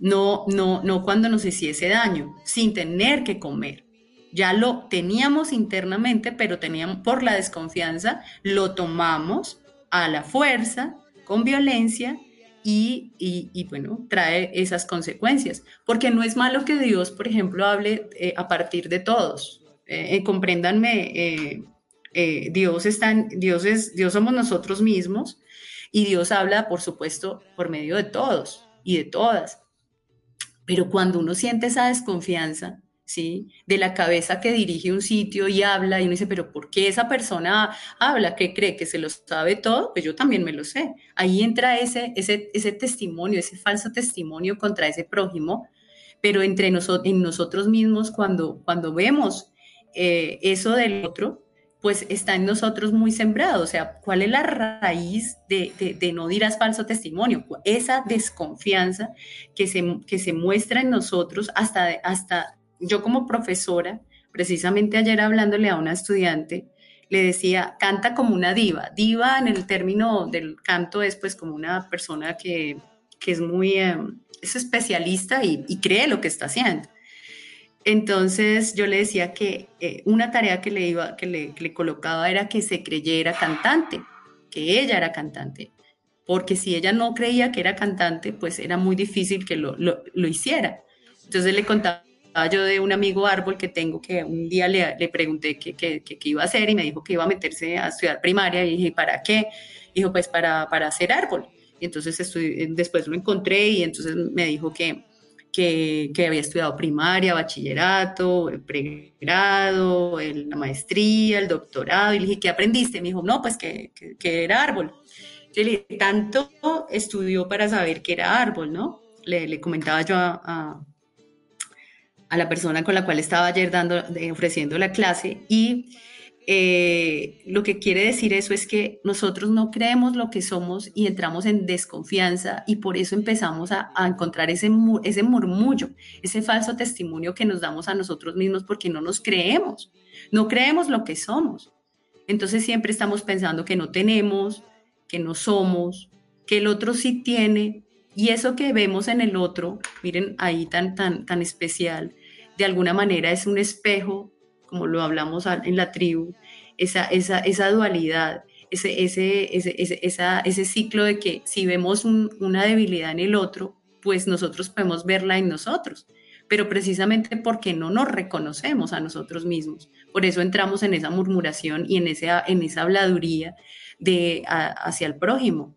no, no, no cuando nos hiciese daño, sin tener que comer. Ya lo teníamos internamente, pero teníamos por la desconfianza, lo tomamos a la fuerza, con violencia, y, y, bueno, trae esas consecuencias. Porque no es malo que Dios, por ejemplo, hable eh, a partir de todos. Eh, eh, compréndanme, Dios, está Dios, es, Dios somos nosotros mismos y Dios habla, por supuesto, por medio de todos y de todas. Pero cuando uno siente esa desconfianza, ¿sí? De la cabeza que dirige un sitio y habla y uno dice, pero ¿por qué esa persona habla? ¿Qué cree? ¿Que se lo sabe todo? Pues yo también me lo sé. Ahí entra ese, ese, ese testimonio, ese falso testimonio contra ese prójimo, pero entre nosotros, en nosotros mismos cuando, cuando vemos eh, eso del otro, pues está en nosotros muy sembrado. O sea, ¿cuál es la raíz de, de, no dirás falso testimonio? Esa desconfianza que se, que se muestra en nosotros hasta, hasta yo como profesora, precisamente ayer hablándole a una estudiante, le decía, canta como una diva. Diva en el término del canto es pues como una persona que, que es muy, em, es especialista y, y cree lo que está haciendo. Entonces yo le decía que eh, una tarea que le, iba, que le, colocaba era que se creyera cantante, que ella era cantante, porque si ella no creía que era cantante, pues era muy difícil que lo, hiciera. Entonces le contaba yo de un amigo árbol que tengo que un día le, le pregunté qué, iba a hacer y me dijo que iba a meterse a estudiar primaria y dije, ¿para qué? Dijo, pues para, para hacer árbol. Y entonces después lo encontré y entonces me dijo que, que, había estudiado primaria, bachillerato, el pregrado, la maestría, el doctorado, y le dije, ¿qué aprendiste? Me dijo, no, pues que, era árbol. Yo le dije, tanto estudió para saber que era árbol, ¿no? Le, comentaba yo a, a, la persona con la cual estaba ayer dando, ofreciendo la clase, y eh, lo que quiere decir eso es que nosotros no creemos lo que somos y entramos en desconfianza y por eso empezamos a, encontrar ese, ese murmullo, ese falso testimonio que nos damos a nosotros mismos porque no nos creemos, no creemos lo que somos. Entonces siempre estamos pensando que no tenemos, que no somos, que el otro sí tiene y eso que vemos en el otro, miren ahí tan, tan, tan especial, de alguna manera es un espejo como lo hablamos en la tribu, esa, esa, esa dualidad, ese, ese, ese, esa, ese ciclo de que si vemos una debilidad en el otro, pues nosotros podemos verla en nosotros, pero precisamente porque no nos reconocemos a nosotros mismos. Por eso entramos en esa murmuración y en, ese, en esa habladuría de, hacia el prójimo.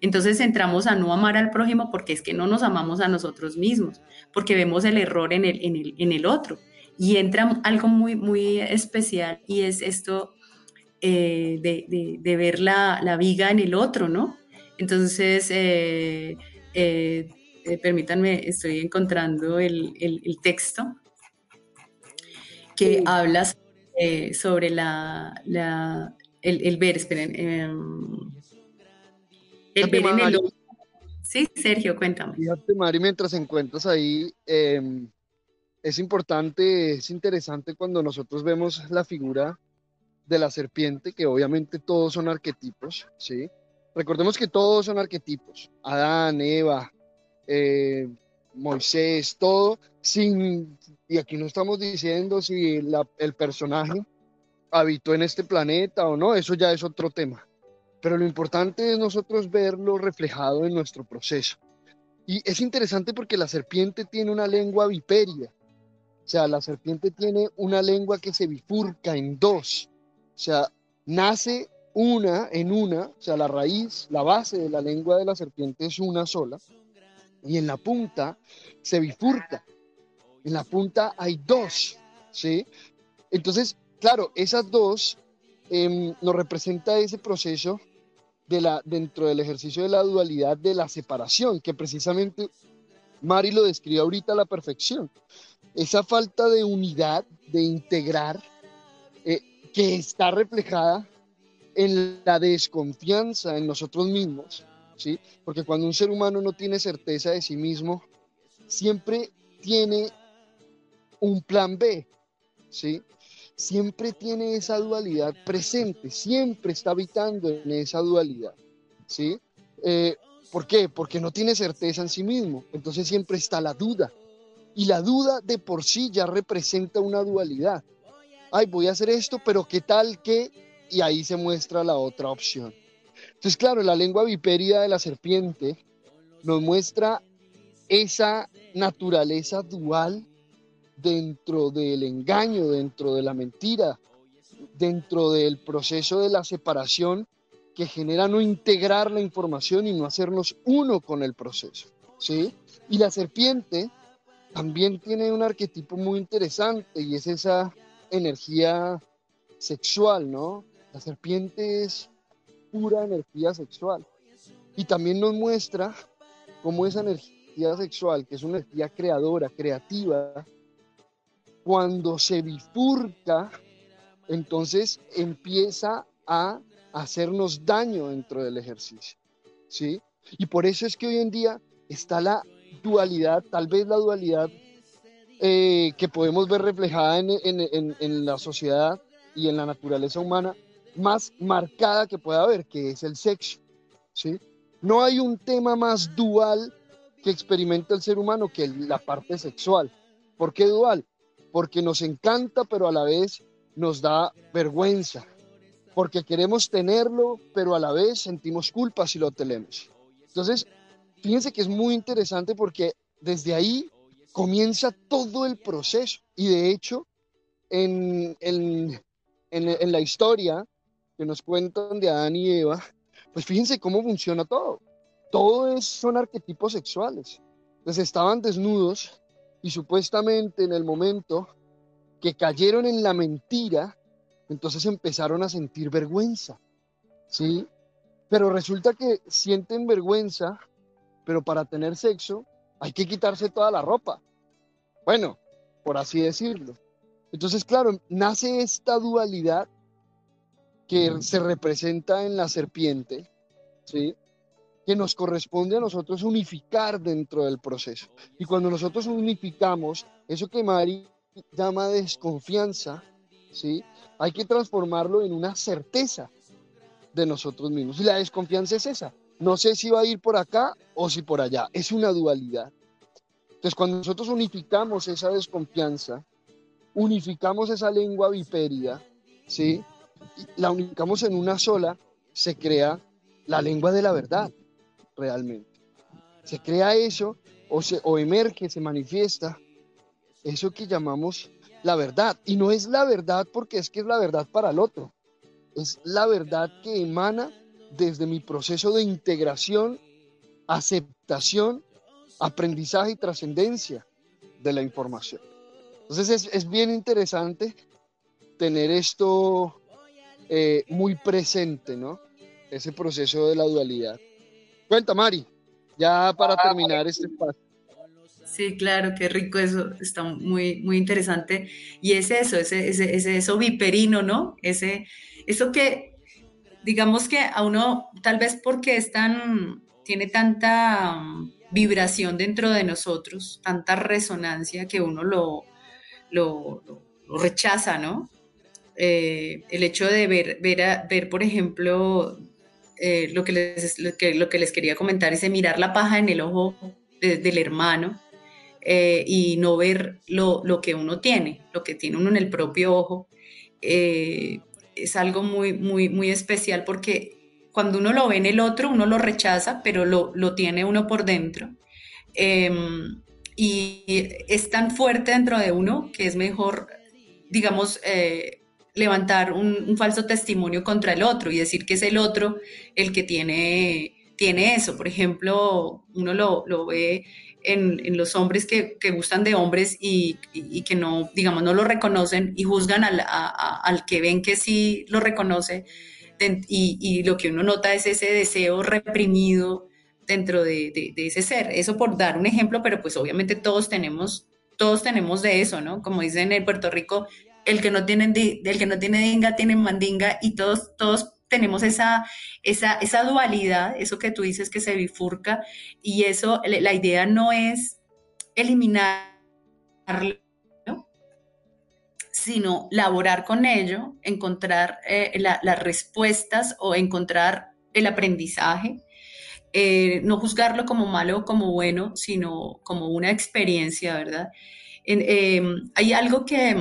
Entonces entramos a no amar al prójimo porque es que no nos amamos a nosotros mismos, porque vemos el error en el, en el, en el otro. Y entra algo muy, muy especial y es esto eh, de, ver la, viga en el otro, ¿no? Entonces, eh, eh, permítanme, estoy encontrando el, texto que habla sobre, la, el, ver, esperen, em, el ver en el otro. Sí, Sergio, cuéntame. Fíjate, Mari, mientras encuentras ahí, em, es importante, es interesante cuando nosotros vemos la figura de la serpiente, que obviamente todos son arquetipos, ¿sí? Recordemos que todos son arquetipos, Adán, Eva, eh, Moisés, todo, sin, y aquí no estamos diciendo si el personaje habitó en este planeta o no, eso ya es otro tema. Pero lo importante es nosotros verlo reflejado en nuestro proceso. Y es interesante porque la serpiente tiene una lengua viperia. O sea, la serpiente tiene una lengua que se bifurca en dos. O sea, nace una en una, o sea, la raíz, la base de la lengua de la serpiente es una sola. Y en la punta se bifurca. En la punta hay dos, ¿sí? Entonces, claro, esas dos em, nos representa ese proceso de la, dentro del ejercicio de la dualidad de la separación, que precisamente Mari lo describe ahorita a la perfección. Esa falta de unidad, de integrar, eh, que está reflejada en la desconfianza en nosotros mismos, ¿sí? Porque cuando un ser humano no tiene certeza de sí mismo, siempre tiene un plan B, ¿sí? Siempre tiene esa dualidad presente, siempre está habitando en esa dualidad, ¿sí? Eh, ¿Por qué? Porque no tiene certeza en sí mismo, entonces siempre está la duda. Y la duda de por sí ya representa una dualidad. Ay, voy a hacer esto, pero ¿qué tal que? Y ahí se muestra la otra opción. Entonces, claro, la lengua vipérida de la serpiente nos muestra esa naturaleza dual dentro del engaño, dentro de la mentira, dentro del proceso de la separación que genera no integrar la información y no hacernos uno con el proceso, ¿sí? Y la serpiente también tiene un arquetipo muy interesante y es esa energía sexual, ¿no? La serpiente es pura energía sexual y también nos muestra cómo esa energía sexual, que es una energía creadora, creativa, cuando se bifurca, entonces empieza a hacernos daño dentro del ejercicio. ¿sí? Y por eso es que hoy en día está la dualidad, tal vez la dualidad eh, que podemos ver reflejada en, en, en, la sociedad y en la naturaleza humana más marcada que pueda haber, que es el sexo. ¿sí? No hay un tema más dual que experimenta el ser humano que la parte sexual. ¿Por qué dual? porque nos encanta, pero a la vez nos da vergüenza, porque queremos tenerlo, pero a la vez sentimos culpa si lo tenemos. Entonces, fíjense que es muy interesante porque desde ahí comienza todo el proceso y de hecho, en, en, en, la historia que nos cuentan de Adán y Eva, pues fíjense cómo funciona todo. Todo es, son arquetipos sexuales. Entonces estaban desnudos y supuestamente en el momento que cayeron en la mentira, entonces empezaron a sentir vergüenza, ¿sí? Pero resulta que sienten vergüenza, pero para tener sexo hay que quitarse toda la ropa. Bueno, por así decirlo. Entonces, claro, nace esta dualidad que se representa en la serpiente, ¿sí? que nos corresponde a nosotros unificar dentro del proceso. Y cuando nosotros unificamos eso que Mari llama desconfianza, ¿sí? hay que transformarlo en una certeza de nosotros mismos. Y la desconfianza es esa. No sé si va a ir por acá o si por allá. Es una dualidad. Entonces, cuando nosotros unificamos esa desconfianza, unificamos esa lengua vipérida, ¿sí? la unificamos en una sola, se crea la lengua de la verdad realmente. Se crea eso o, se, o emerge, se manifiesta eso que llamamos la verdad. Y no es la verdad porque es que es la verdad para el otro. Es la verdad que emana desde mi proceso de integración, aceptación, aprendizaje y trascendencia de la información. Entonces es, es bien interesante tener esto eh, muy presente, ¿no? Ese proceso de la dualidad. Cuenta, Mari, ya para ah, terminar este espacio. Sí, claro, qué rico eso, está muy, muy interesante. Y es eso, ese, ese, eso viperino, ¿no? Ese, eso que, digamos que a uno, tal vez porque es tan, tiene tanta um, vibración dentro de nosotros, tanta resonancia que uno lo, lo, rechaza, ¿no? Eh, el hecho de ver, ver, ver por ejemplo, eh, lo, que les, lo, que, lo que les quería comentar es mirar la paja en el ojo del hermano eh, y no ver lo, lo, que uno tiene, lo que tiene uno en el propio ojo. eh, es algo muy, muy, muy especial porque cuando uno lo ve en el otro, uno lo rechaza, pero lo, lo tiene uno por dentro. Em, y es tan fuerte dentro de uno que es mejor, digamos, eh, levantar un, falso testimonio contra el otro y decir que es el otro el que tiene, tiene eso. Por ejemplo, uno lo, lo ve en, en, los hombres que, que gustan de hombres y, y, que no, digamos, no lo reconocen y juzgan al, al que ven que sí lo reconoce. Y, y, lo que uno nota es ese deseo reprimido dentro de, de, de, ese ser. Eso por dar un ejemplo, pero pues obviamente todos tenemos, todos tenemos de eso, ¿no? Como dicen en Puerto Rico, el que no tiene, el que no tiene dinga tiene mandinga y todos, todos tenemos esa, esa, dualidad, eso que tú dices que se bifurca y eso, la idea no es eliminarlo, sino laborar con ello, encontrar eh, las respuestas o encontrar el aprendizaje, eh, no juzgarlo como malo o como bueno, sino como una experiencia, ¿verdad? Eh, hay algo que,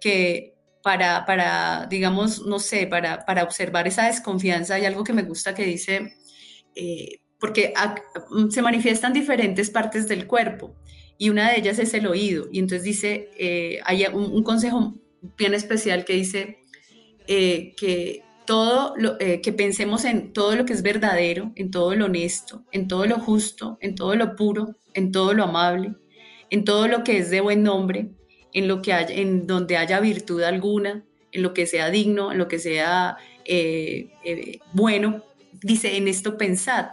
que para, para digamos, no sé, para, para, observar esa desconfianza hay algo que me gusta que dice, eh, porque se manifiestan diferentes partes del cuerpo y una de ellas es el oído. Y entonces dice, eh, hay un, consejo bien especial que dice eh, que todo lo, que pensemos en todo lo que es verdadero, en todo lo honesto, en todo lo justo, en todo lo puro, en todo lo amable, en todo lo que es de buen nombre, en, lo que haya, en donde haya virtud alguna, en lo que sea digno, en lo que sea eh, eh, bueno. Dice, en esto pensad.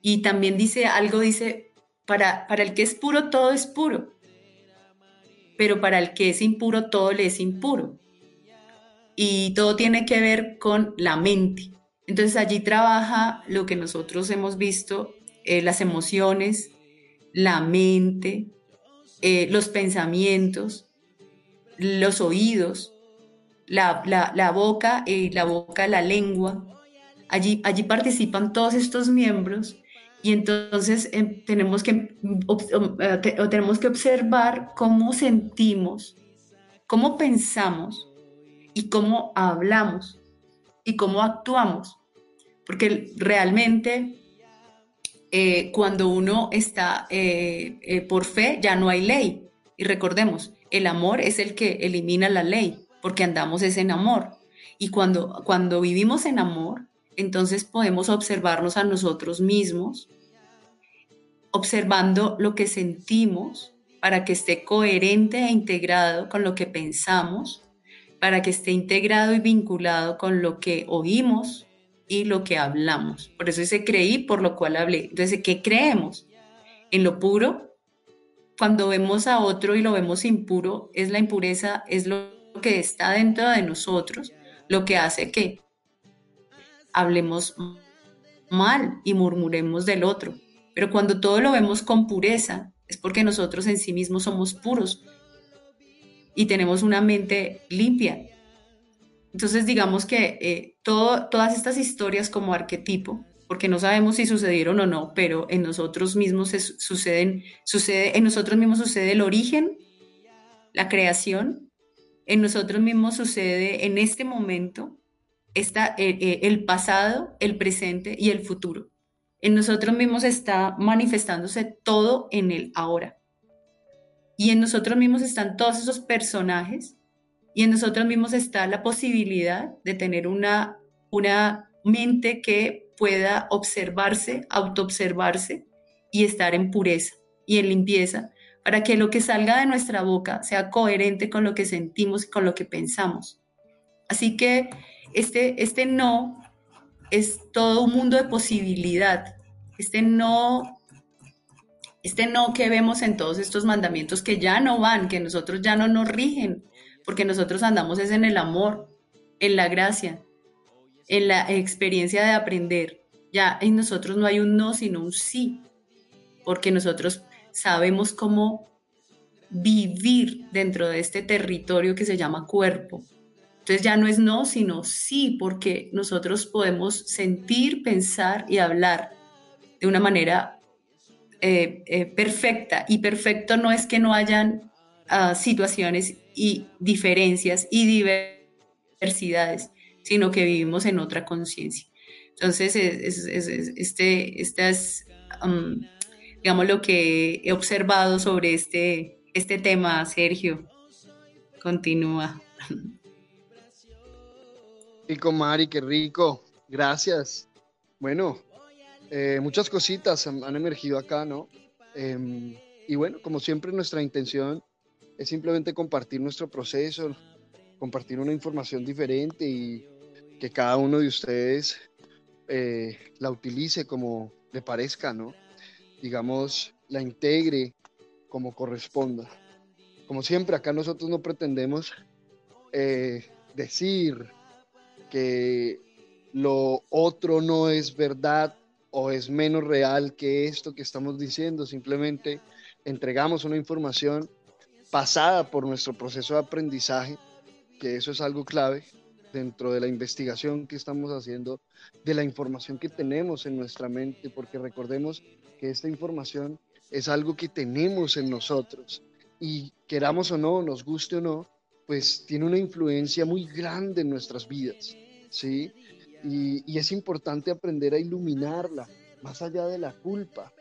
Y también dice algo, dice, para, para el que es puro, todo es puro. Pero para el que es impuro, todo le es impuro. Y todo tiene que ver con la mente. Entonces allí trabaja lo que nosotros hemos visto, eh, las emociones, la mente, eh, los pensamientos, los oídos, la, boca y la boca, la lengua. Allí, allí participan todos estos miembros y entonces em, tenemos, que, eh, tenemos que observar cómo sentimos, cómo pensamos y cómo hablamos y cómo actuamos. Porque realmente eh, cuando uno está eh, eh, por fe, ya no hay ley. Y recordemos, el amor es el que elimina la ley, porque andamos es en amor. Y cuando, cuando vivimos en amor, entonces podemos observarnos a nosotros mismos, observando lo que sentimos para que esté coherente e integrado con lo que pensamos, para que esté integrado y vinculado con lo que oímos, y lo que hablamos. Por eso dice creí, por lo cual hablé. Entonces, ¿qué creemos? En lo puro, cuando vemos a otro y lo vemos impuro, es la impureza, es lo que está dentro de nosotros, lo que hace que hablemos mal y murmuremos del otro. Pero cuando todo lo vemos con pureza, es porque nosotros en sí mismos somos puros y tenemos una mente limpia, entonces, digamos que eh, todas estas historias como arquetipo, porque no sabemos si sucedieron o no, pero en nosotros mismos suceden, sucede, en nosotros mismos sucede el origen, la creación, en nosotros mismos sucede en este momento está eh, eh, el pasado, el presente y el futuro. En nosotros mismos está manifestándose todo en el ahora. Y en nosotros mismos están todos esos personajes y en nosotros mismos está la posibilidad de tener una, una mente que pueda observarse, autoobservarse y estar en pureza y en limpieza, para que lo que salga de nuestra boca sea coherente con lo que sentimos y con lo que pensamos. Así que este, este no es todo un mundo de posibilidad. Este no, este no que vemos en todos estos mandamientos que ya no van, que nosotros ya no nos rigen, porque nosotros andamos es en el amor, en la gracia, en la experiencia de aprender. Ya en nosotros no hay un no, sino un sí, porque nosotros sabemos cómo vivir dentro de este territorio que se llama cuerpo. Entonces ya no es no, sino sí, porque nosotros podemos sentir, pensar y hablar de una manera eh, eh, perfecta. Y perfecto no es que no hayan situaciones y diferencias y diversidades, sino que vivimos en otra conciencia. Entonces, este, esta es, um, digamos, lo que he observado sobre este, este tema, Sergio. Continúa. Rico, Mari, qué rico. Gracias. Bueno, eh, muchas cositas han, emergido acá, ¿no? Em, y bueno, como siempre, nuestra intención es simplemente compartir nuestro proceso, compartir una información diferente y que cada uno de ustedes eh, la utilice como le parezca, ¿no? Digamos, la integre como corresponda. Como siempre, acá nosotros no pretendemos eh, decir que lo otro no es verdad o es menos real que esto que estamos diciendo, simplemente entregamos una información pasada por nuestro proceso de aprendizaje, que eso es algo clave dentro de la investigación que estamos haciendo, de la información que tenemos en nuestra mente, porque recordemos que esta información es algo que tenemos en nosotros y queramos o no, nos guste o no, pues tiene una influencia muy grande en nuestras vidas, ¿sí? Y, y es importante aprender a iluminarla, más allá de la culpa,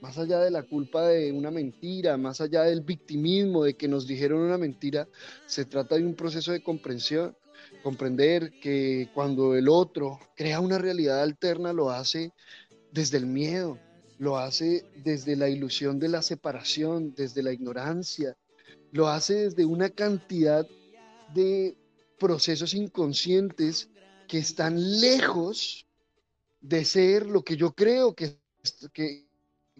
más allá de la culpa de una mentira, más allá del victimismo de que nos dijeron una mentira, se trata de un proceso de comprensión, comprender que cuando el otro crea una realidad alterna lo hace desde el miedo, lo hace desde la ilusión de la separación, desde la ignorancia, lo hace desde una cantidad de procesos inconscientes que están lejos de ser lo que yo creo que,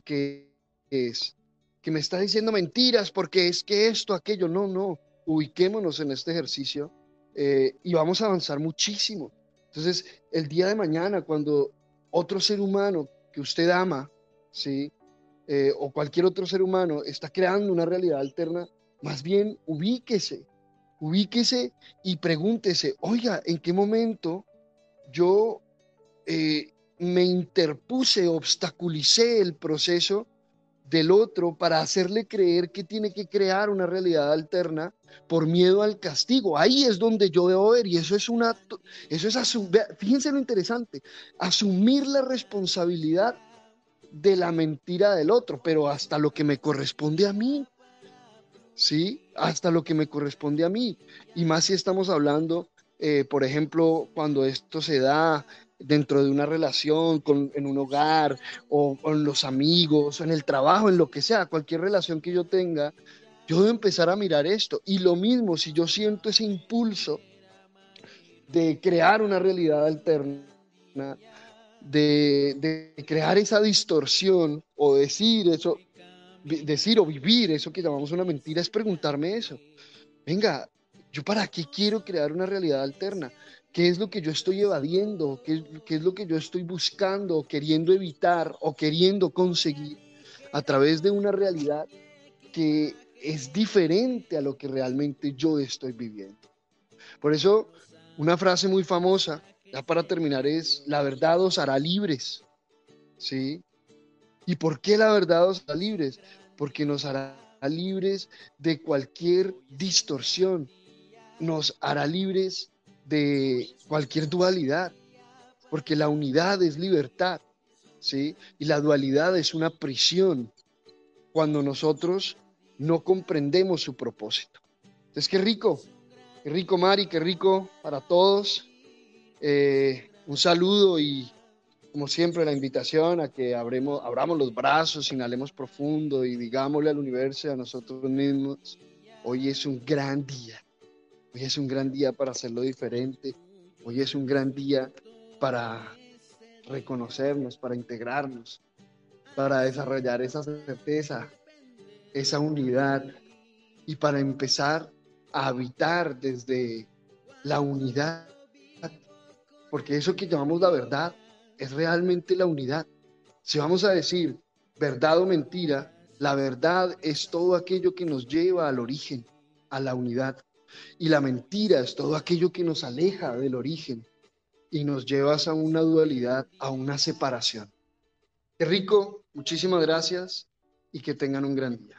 que es, que me está diciendo mentiras porque es que esto, aquello, no, no, ubiquémonos en este ejercicio eh, y vamos a avanzar muchísimo. Entonces, el día de mañana, cuando otro ser humano que usted ama, ¿sí? Eh, o cualquier otro ser humano está creando una realidad alterna, más bien ubíquese, ubíquese y pregúntese, oiga, ¿en qué momento yo eh, me interpuse, obstaculicé el proceso del otro para hacerle creer que tiene que crear una realidad alterna por miedo al castigo. Ahí es donde yo debo ver y eso es una eso es fíjense lo interesante, asumir la responsabilidad de la mentira del otro, pero hasta lo que me corresponde a mí. ¿Sí? Hasta lo que me corresponde a mí. Y más si estamos hablando, eh, por ejemplo, cuando esto se da dentro de una relación, con, en un hogar, o con los amigos, o en el trabajo, en lo que sea, cualquier relación que yo tenga, yo debo empezar a mirar esto. Y lo mismo, si yo siento ese impulso de crear una realidad alterna, de, de crear esa distorsión o decir eso, decir o vivir eso que llamamos una mentira, es preguntarme eso. Venga, ¿yo para qué quiero crear una realidad alterna? ¿Qué es lo que yo estoy evadiendo? ¿Qué, es lo que yo estoy buscando, queriendo evitar o queriendo conseguir a través de una realidad que es diferente a lo que realmente yo estoy viviendo? Por eso, una frase muy famosa, ya para terminar, es, la verdad os hará libres. ¿Sí? ¿Y por qué la verdad os hará libres? Porque nos hará libres de cualquier distorsión, nos hará libres de cualquier dualidad, porque la unidad es libertad, ¿sí? Y la dualidad es una prisión cuando nosotros no comprendemos su propósito. Entonces, qué rico, qué rico Mari, qué rico para todos. Eh, un saludo y como siempre la invitación a que abremos, abramos los brazos, inhalemos profundo y digámosle al universo, a nosotros mismos, hoy es un gran día Hoy es un gran día para hacerlo diferente. Hoy es un gran día para reconocernos, para integrarnos, para desarrollar esa certeza, esa unidad y para empezar a habitar desde la unidad. Porque eso que llamamos la verdad es realmente la unidad. Si vamos a decir verdad o mentira, la verdad es todo aquello que nos lleva al origen, a la unidad. Y la mentira es todo aquello que nos aleja del origen y nos lleva a una dualidad, a una separación. Qué rico, muchísimas gracias y que tengan un gran día.